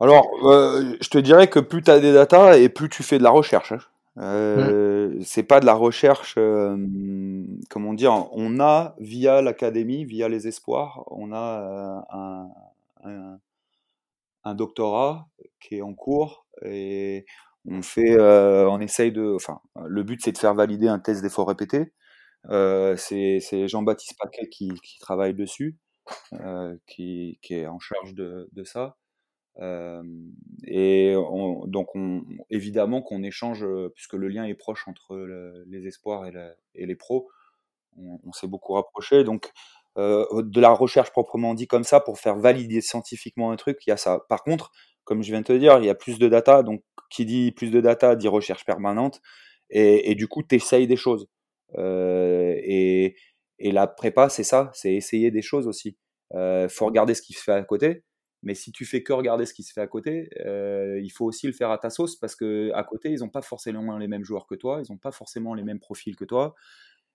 Alors, euh, je te dirais que plus tu as des datas et plus tu fais de la recherche. Hein. Mmh. Euh, c'est pas de la recherche, euh, comment dire, on a via l'académie, via les espoirs, on a euh, un, un, un, doctorat qui est en cours et on fait, euh, on essaye de, enfin, le but c'est de faire valider un test d'effort répété. Euh, c'est Jean-Baptiste Paquet qui, qui, travaille dessus, qui, qui, est en charge de, de ça. Euh, et donc, on, évidemment qu'on échange, puisque le lien est proche entre les espoirs et, les pros, on, s'est beaucoup rapproché. Donc, euh, de la recherche proprement dit comme ça, pour faire valider scientifiquement un truc, il y a ça. Par contre, comme je viens de te dire, il y a plus de data, donc qui dit plus de data dit recherche permanente, et, du coup, tu essayes des choses. Euh, et, et, la prépa, c'est ça, c'est essayer des choses aussi. Euh, faut regarder ce qui se fait à côté, mais si tu fais que regarder ce qui se fait à côté, euh, il faut aussi le faire à ta sauce parce que à côté, ils n'ont pas forcément les mêmes joueurs que toi, ils n'ont pas forcément les mêmes profils que toi.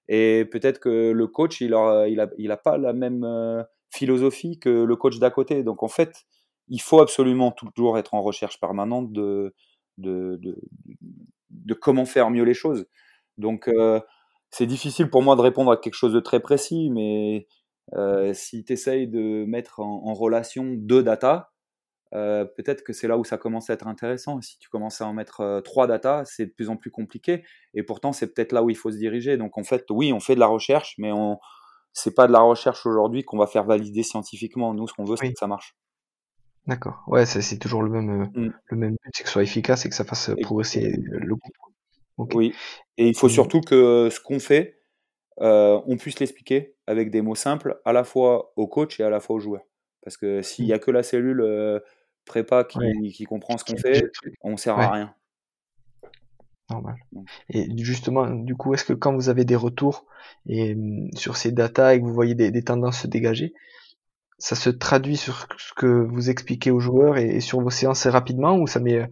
Et peut-être que le coach, il n'a a, pas la même euh, philosophie que le coach d'à côté. Donc en fait, il faut absolument toujours être en recherche permanente de comment faire mieux les choses. Donc euh, c'est difficile pour moi de répondre à quelque chose de très précis, mais euh, si tu essayes de mettre en, relation deux data, euh, peut-être que c'est là où ça commence à être intéressant. Si tu commences à en mettre euh, trois data, c'est de plus en plus compliqué. Et pourtant, c'est peut-être là où il faut se diriger. Donc, en fait, oui, on fait de la recherche, mais on c'est pas de la recherche aujourd'hui qu'on va faire valider scientifiquement. Nous, ce qu'on veut, c'est que ça marche. D'accord. Ouais, c'est toujours le même, mmh. le même but, c'est que ce soit efficace et que ça fasse progresser le groupe. Oui. Et il faut surtout que ce qu'on fait, euh, on puisse l'expliquer avec des mots simples à la fois au coach et à la fois aux joueurs. Parce que s'il n'y a que la cellule euh, prépa qui, comprend ce qu'on fait, on ne sert à rien. Normal. Et justement, du coup, est-ce que quand vous avez des retours et, mmh, sur ces datas et que vous voyez des, tendances se dégager, ça se traduit sur ce que vous expliquez aux joueurs et, sur vos séances rapidement ou ça met euh,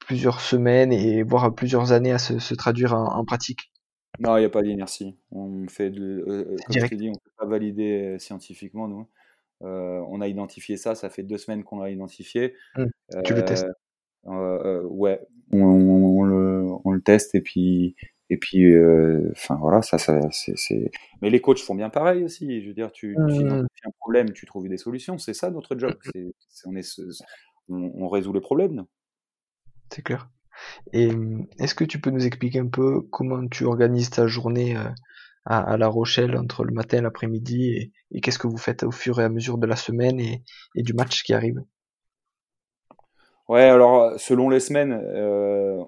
plusieurs semaines et voire plusieurs années à se, traduire en pratique? Non, il n'y a pas d'inertie. On fait de, euh, euh, comme je dit, on ne peut pas valider euh, scientifiquement, nous. on a identifié ça, ça fait deux semaines qu'on l'a identifié. Mmh. tu le testes Ouais, on, le, on, le, teste et puis, et puis, enfin voilà, ça, ça c'est. Mais les coachs font bien pareil aussi. Je veux dire, tu, tu mmh. un problème, tu trouves des solutions. C'est ça notre job. Mmh. on, est, on, on résout les problèmes. C'est clair. Et est-ce que tu peux nous expliquer un peu comment tu organises ta journée euh, à, La Rochelle entre le matin et l'après-midi et, qu'est-ce que vous faites au fur et à mesure de la semaine et, du match qui arrive? Ouais, alors selon les semaines, euh,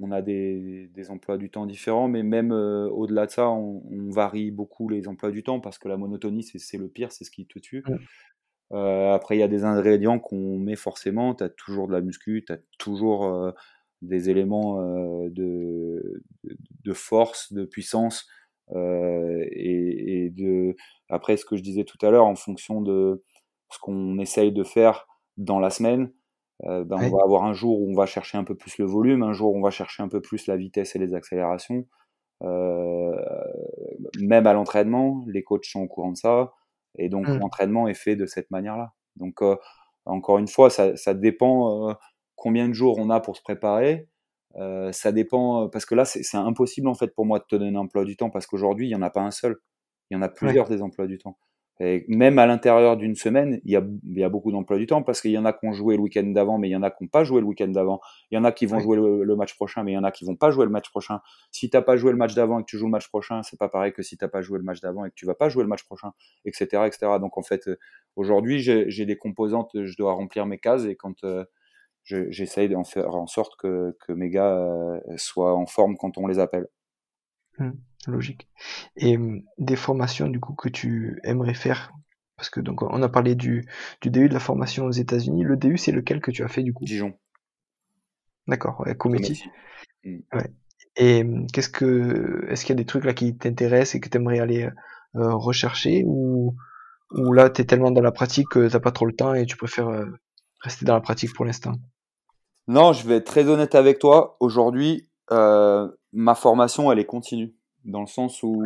on, a des, emplois du temps différents, mais même euh, au-delà de ça, on, varie beaucoup les emplois du temps parce que la monotonie, c'est le pire, c'est ce qui te tue. Euh, après, il y a des ingrédients qu'on met forcément. Tu as toujours de la muscu, tu as toujours des éléments de, de, force, de puissance. Et, et, de après, ce que je disais tout à l'heure, en fonction de ce qu'on essaye de faire dans la semaine, euh, ben, on va avoir un jour où on va chercher un peu plus le volume, un jour où on va chercher un peu plus la vitesse et les accélérations. Euh, même à l'entraînement, les coachs sont au courant de ça, et donc mmh. l'entraînement est fait de cette manière-là. Donc euh, encore une fois, ça, ça dépend combien de jours on a pour se préparer. ça dépend parce que là, c'est impossible en fait pour moi de te donner un emploi du temps parce qu'aujourd'hui, il n'y en a pas un seul. Il y en a plusieurs des emplois du temps. Et même à l'intérieur d'une semaine, il y a, il y a beaucoup d'emplois du temps parce qu'il y en a qui ont joué le week-end d'avant, mais il y en a qui n'ont pas joué le week-end d'avant. Il y en a qui vont jouer le, match prochain, mais il y en a qui vont pas jouer le match prochain. Si t'as pas joué le match d'avant et que tu joues le match prochain, c'est pas pareil que si t'as pas joué le match d'avant et que tu vas pas jouer le match prochain, etc., etc. Donc en fait, euh, aujourd'hui, j'ai des composantes, je dois remplir mes cases et quand euh, j'essaye d'en faire en sorte que, que mes gars euh, soient en forme quand on les appelle. Mmh, logique. Et mmh, des formations du coup que tu aimerais faire? Parce que donc on a parlé du, du DU de la formation aux États-Unis. Le DU c'est lequel que tu as fait du coup? Dijon. D'accord, ouais, Comedy. Mmh. Ouais. Et qu'est-ce que est-ce qu'il y a des trucs là qui t'intéressent et que tu aimerais aller euh, rechercher? Ou ou là tu es tellement dans la pratique que t'as pas trop le temps et tu préfères euh, rester dans la pratique pour l'instant? Non, je vais être très honnête avec toi. Aujourd'hui, euh, ma formation, elle est continue, dans le sens où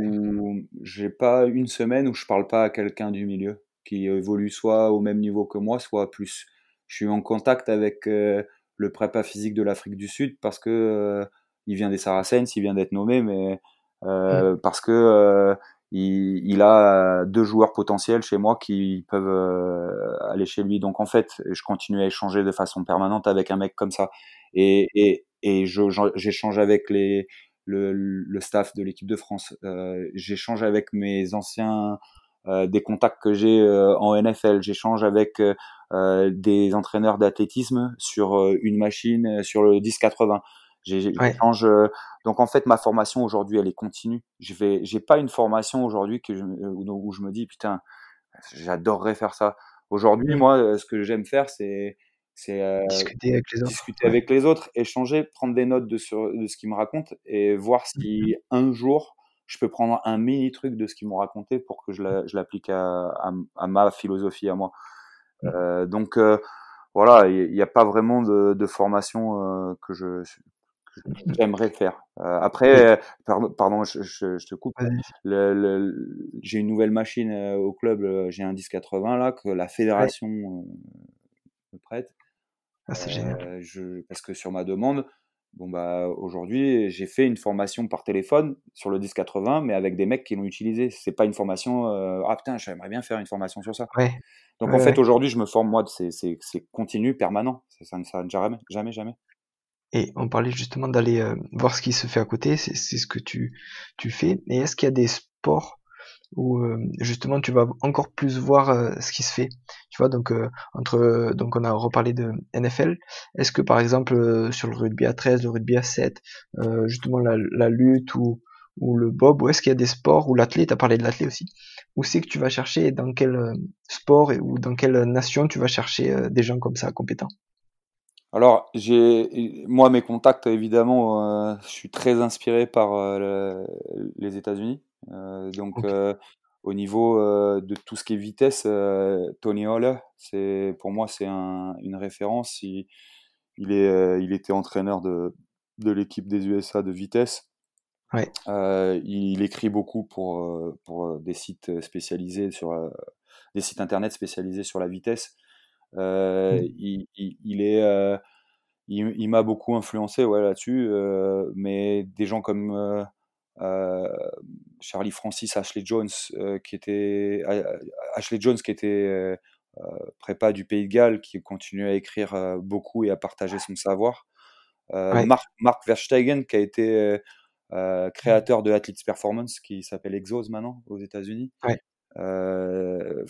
j'ai pas une semaine où je parle pas à quelqu'un du milieu qui évolue soit au même niveau que moi, soit plus. Je suis en contact avec euh, le prépa physique de l'Afrique du Sud parce que euh, il vient des Saracens, il vient d'être nommé, mais euh, mmh. parce que il, il, a deux joueurs potentiels chez moi qui peuvent aller chez lui. Donc en fait, je continue à échanger de façon permanente avec un mec comme ça. Et, et, et j'échange avec les, le, le staff de l'équipe de France. Euh, j'échange avec mes anciens euh, des contacts que j'ai euh, en NFL. J'échange avec euh, des entraîneurs d'athlétisme sur une machine, sur le 10-80. Donc en fait, ma formation aujourd'hui, elle est continue. Je vais, j'ai pas une formation aujourd'hui que je, où je me dis putain, j'adorerais faire ça. Aujourd'hui, mmh. moi, ce que j'aime faire, c'est c'est euh, discuter avec les autres. Discuter avec les autres, échanger, prendre des notes de, sur, de ce qu'ils me racontent et voir si mmh un jour je peux prendre un mini truc de ce qu'ils m'ont raconté pour que je l'applique à, à, ma philosophie à moi. Mmh. Euh, donc euh, voilà, il n'y a pas vraiment de, de formation euh, que je j'aimerais faire. Euh, après, pardon, pardon je, je, te coupe. Le, le, j'ai une nouvelle machine au club, j'ai un 1080 là que la fédération me prête. Ah, c'est génial. Euh, je, parce que sur ma demande, bon bah aujourd'hui j'ai fait une formation par téléphone sur le 1080, mais avec des mecs qui l'ont utilisé. C'est pas une formation. Euh, ah putain, j'aimerais bien faire une formation sur ça. Ouais. Donc en fait aujourd'hui je me forme moi, c'est continu, permanent. Ça ne s'arrête jamais, jamais, jamais. Et on parlait justement d'aller euh, voir ce qui se fait à côté, c'est ce que tu, tu fais. Et est-ce qu'il y a des sports où euh, justement tu vas encore plus voir euh, ce qui se fait? Tu vois, donc euh, entre donc on a reparlé de NFL. Est-ce que par exemple sur le rugby à 13, le rugby à 7, justement la, la, lutte ou ou le bob, ou est-ce qu'il y a des sports ou l'athlète, tu as parlé de l'athlète aussi, où c'est que tu vas chercher dans quel sport et, ou dans quelle nation tu vas chercher des gens comme ça compétents? Alors, j'ai moi mes contacts évidemment, je suis très inspiré par les États-Unis. Euh, donc, euh, au niveau euh, de tout ce qui est vitesse, Tony Holler, c'est pour moi c'est un, une référence. Il, il, est, il était entraîneur de, de l'équipe des USA de vitesse. Ouais. Euh, il écrit beaucoup pour, pour des sites spécialisés sur des sites internet spécialisés sur la vitesse. Euh, mmh. il, il, il, est, il, il m'a beaucoup influencé ouais, là-dessus, mais des gens comme euh, Charlie Francis, Ashley Jones, euh, qui était Ashley Jones qui était euh, prépa du Pays de Galles, qui continuait à écrire beaucoup et à partager son savoir. Mark, Mark, Verstegen, qui a été créateur de Athletes Performance, qui s'appelle Exos maintenant aux États-Unis. Ouais. Je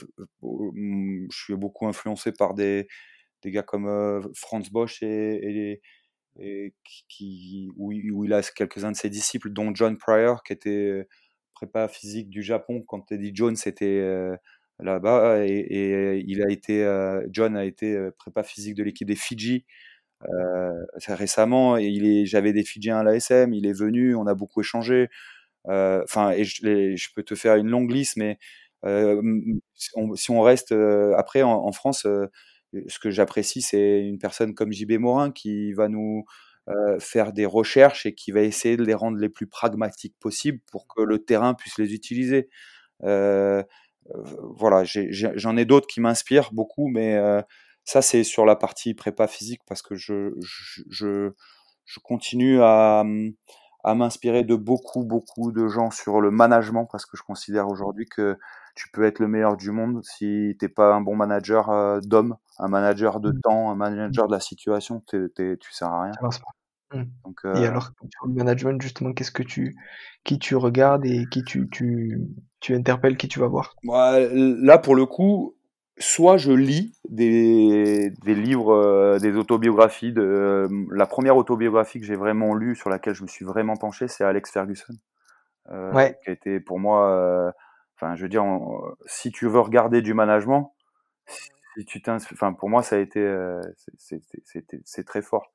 suis beaucoup influencé par des, gars comme Franz Bosch et, qui, où, il a quelques-uns de ses disciples, dont John Pryor, qui était prépa physique du Japon quand Eddie Jones était là-bas et, il a été John a été prépa physique de l'équipe des Fidji récemment et j'avais des Fidjiens à l'ASM il est venu on a beaucoup échangé enfin je, peux te faire une longue liste mais si on reste après en, France ce que j'apprécie c'est une personne comme JB Morin qui va nous faire des recherches et qui va essayer de les rendre les plus pragmatiques possibles pour que le terrain puisse les utiliser. Euh, voilà, j'en ai, d'autres qui m'inspirent beaucoup, mais ça c'est sur la partie prépa physique parce que je, je, je, continue à, à m'inspirer de beaucoup, beaucoup de gens sur le management parce que je considère aujourd'hui que tu peux être le meilleur du monde si t'es pas un bon manager d'homme, un manager de mmh. temps, un manager de la situation, tu sers à rien. Mmh. Donc, Et alors, sur le management, justement, qu'est-ce que tu, qui tu regardes et qui tu, tu, tu interpelles, qui tu vas voir? Là, pour le coup, soit je lis des, des livres, des autobiographies. De, la première autobiographie que j'ai vraiment lue, sur laquelle je me suis vraiment penché, c'est Alex Ferguson, ouais. qui a été pour moi, enfin, je veux dire, si tu veux regarder du management, si tu enfin, pour moi, ça a été, c'est très fort.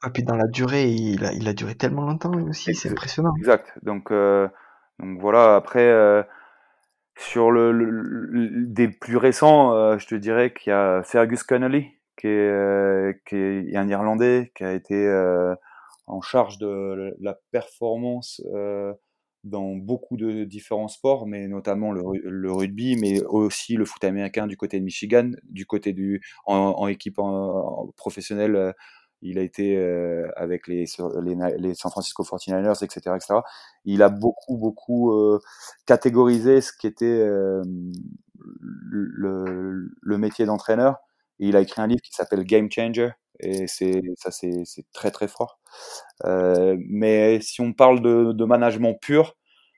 Ah, puis dans la durée, il a, il a duré tellement longtemps aussi, c'est impressionnant. Exact. Donc, euh, donc voilà, après, euh, sur le, le, des plus récents, euh, je te dirais qu'il y a Fergus Connolly, qui est, qui est un Irlandais, qui a été en charge de la performance dans beaucoup de différents sports, mais notamment le, rugby, mais aussi le foot américain du côté de Michigan, du côté du en, équipe professionnelle il a été euh, avec les, les, San Francisco 49ers, etc., etc. Il a beaucoup, beaucoup euh, catégorisé ce qui était euh, le, le, métier d'entraîneur. il a écrit un livre qui s'appelle Game Changer, et c'est ça, c'est très, très fort. mais si on parle de, de management pur,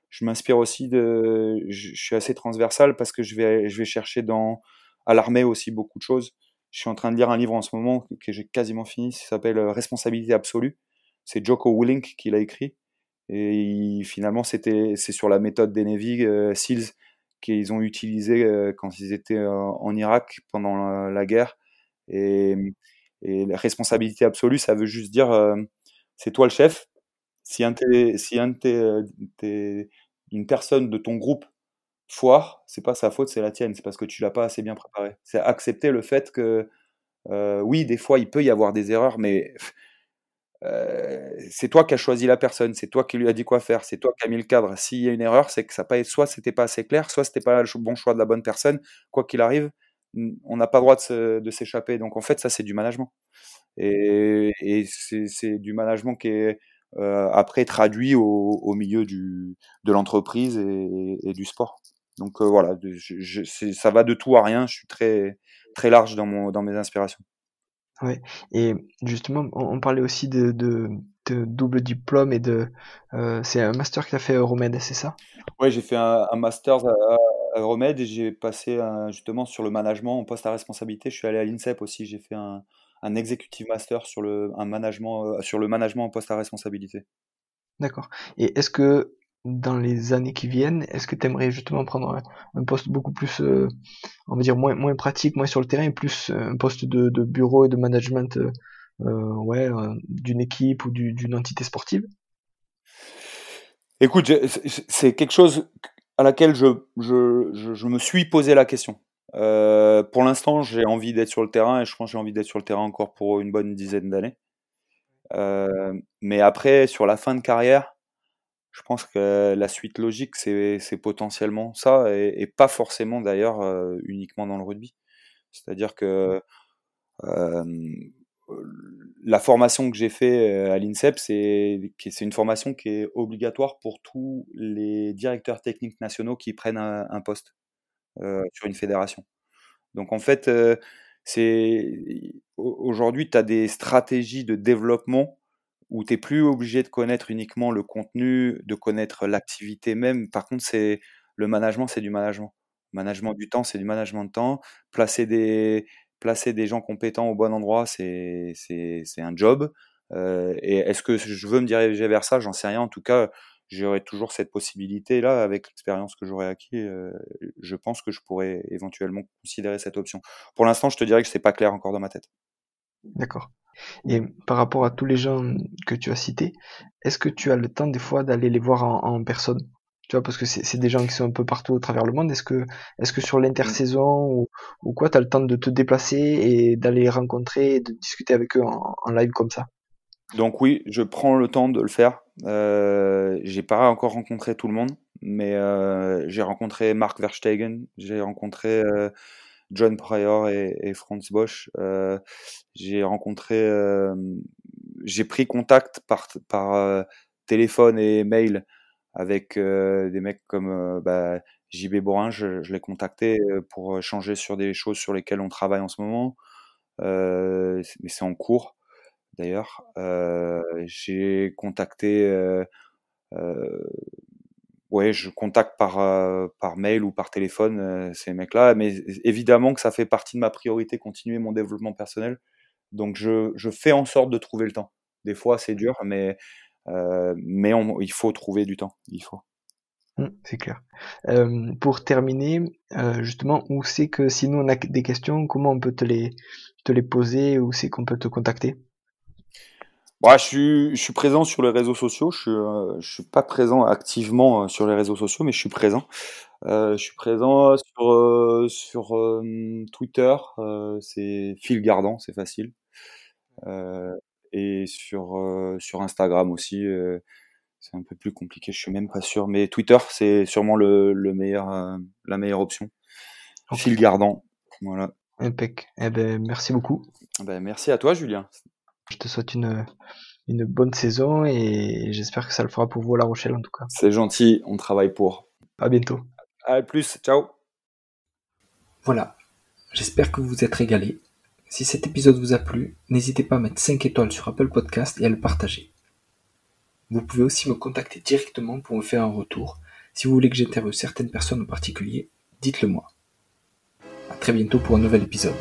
je m'inspire aussi de, je, suis assez transversal parce que je vais, je vais chercher dans à l'armée aussi beaucoup de choses. Je suis en train de lire un livre en ce moment que j'ai quasiment fini, qui s'appelle euh, Responsabilité absolue. C'est Joko Willink qui l'a écrit. Et finalement, c'était, c'est sur la méthode des Navy euh, SEALs qu'ils ont utilisé euh, quand ils étaient en Irak pendant la, guerre. Et, et, la responsabilité absolue, ça veut juste dire c'est toi le chef. Si un, si un une personne de ton groupe foire, c'est pas sa faute, c'est la tienne. C'est parce que tu l'as pas assez bien préparé. C'est accepter le fait que, euh, oui, des fois, il peut y avoir des erreurs, mais euh, c'est toi qui as choisi la personne, c'est toi qui lui as dit quoi faire, c'est toi qui as mis le cadre. S'il y a une erreur, c'est que ça pas, soit c'était pas assez clair, soit c'était pas le bon choix de la bonne personne. Quoi qu'il arrive, on n'a pas le droit de s'échapper. Donc en fait, ça c'est du management. Et, c'est du management qui est euh, après traduit au, milieu du, de l'entreprise et, du sport. Donc euh, voilà, je, ça va de tout à rien. Je suis très, très large dans, mon, dans mes inspirations. Ouais. Et justement, on, parlait aussi de, de, double diplôme et de. Euh, c'est un master que tu as fait à Romède, c'est ça? Oui, j'ai fait un, master à, Romède et j'ai passé justement sur le management en poste à responsabilité. Je suis allé à l'INSEP aussi, j'ai fait un, un executive master sur le, un management, euh, sur le management en poste à responsabilité. D'accord. Et est-ce que dans les années qui viennent, est-ce que tu aimerais justement prendre un, poste beaucoup plus, euh, on va dire, moins, moins pratique, moins sur le terrain, et plus euh, un poste de, de bureau et de management euh, ouais, d'une équipe ou d'une entité sportive? Écoute, c'est quelque chose à laquelle je, je, je, me suis posé la question. pour l'instant, j'ai envie d'être sur le terrain et je pense que j'ai envie d'être sur le terrain encore pour une bonne dizaine d'années. mais après, sur la fin de carrière, je pense que la suite logique, c'est potentiellement ça, et, pas forcément d'ailleurs euh, uniquement dans le rugby. C'est-à-dire que euh, la formation que j'ai fait euh, à l'INSEP, c'est une formation qui est obligatoire pour tous les directeurs techniques nationaux qui prennent un, poste sur une fédération. Donc en fait, c'est aujourd'hui, tu as des stratégies de développement où tu n'es plus obligé de connaître uniquement le contenu, de connaître l'activité même. Par contre, c'est le management, c'est du management. Management du temps, c'est du management de temps. Placer des, placer des gens compétents au bon endroit, c'est un job. et est-ce que je veux me diriger vers ça? J'en sais rien. En tout cas, j'aurai toujours cette possibilité-là avec l'expérience que j'aurai acquis. je pense que je pourrais éventuellement considérer cette option. Pour l'instant, je te dirais que c'est pas clair encore dans ma tête. D'accord. Et par rapport à tous les gens que tu as cités, est-ce que tu as le temps des fois d'aller les voir en, personne? Tu vois, parce que c'est des gens qui sont un peu partout au travers le monde. Est-ce que, est que sur l'intersaison ou, ou, quoi, tu as le temps de te déplacer et d'aller les rencontrer et de discuter avec eux en, live comme ça? Donc oui, je prends le temps de le faire. Euh, j'ai pas encore rencontré tout le monde, mais euh, j'ai rencontré Mark Verstegen, j'ai rencontré euh, John Pryor et, Franz Bosch. Euh, j'ai rencontré, j'ai pris contact par, par téléphone et mail avec des mecs comme bah, JB Borin. Je, l'ai contacté pour échanger sur des choses sur lesquelles on travaille en ce moment. mais c'est en cours d'ailleurs. j'ai contacté ouais, je contacte par, euh, par mail ou par téléphone euh, ces mecs-là. Mais évidemment que ça fait partie de ma priorité, continuer mon développement personnel. Donc je, je fais en sorte de trouver le temps. Des fois, c'est dur, mais, euh, mais il faut trouver du temps. Il faut. Mmh, c'est clair. pour terminer, justement, où c'est que si nous on a des questions, comment on peut te les, te les poser, où c'est qu'on peut te contacter? Je, suis, je suis présent sur les réseaux sociaux. Je suis, euh, je suis pas présent activement euh, sur les réseaux sociaux, mais je suis présent. Euh, je suis présent sur, euh, sur Twitter, c'est Phil Gardan, c'est facile. Et sur, sur Instagram aussi, c'est un peu plus compliqué, je suis même pas sûr. Mais Twitter, c'est sûrement le, le meilleur, la meilleure option. Phil Gardan, voilà. Impec. Eh ben, merci beaucoup. Ben, merci à toi, Julien. Je te souhaite une, une bonne saison et j'espère que ça le fera pour vous à La Rochelle en tout cas. C'est gentil, on travaille pour. À bientôt. À plus, ciao. Voilà, j'espère que vous vous êtes régalés. Si cet épisode vous a plu, n'hésitez pas à mettre 5 étoiles sur Apple Podcast et à le partager. Vous pouvez aussi me contacter directement pour me faire un retour. Si vous voulez que j'interviewe certaines personnes en particulier, dites-le moi. A très bientôt pour un nouvel épisode.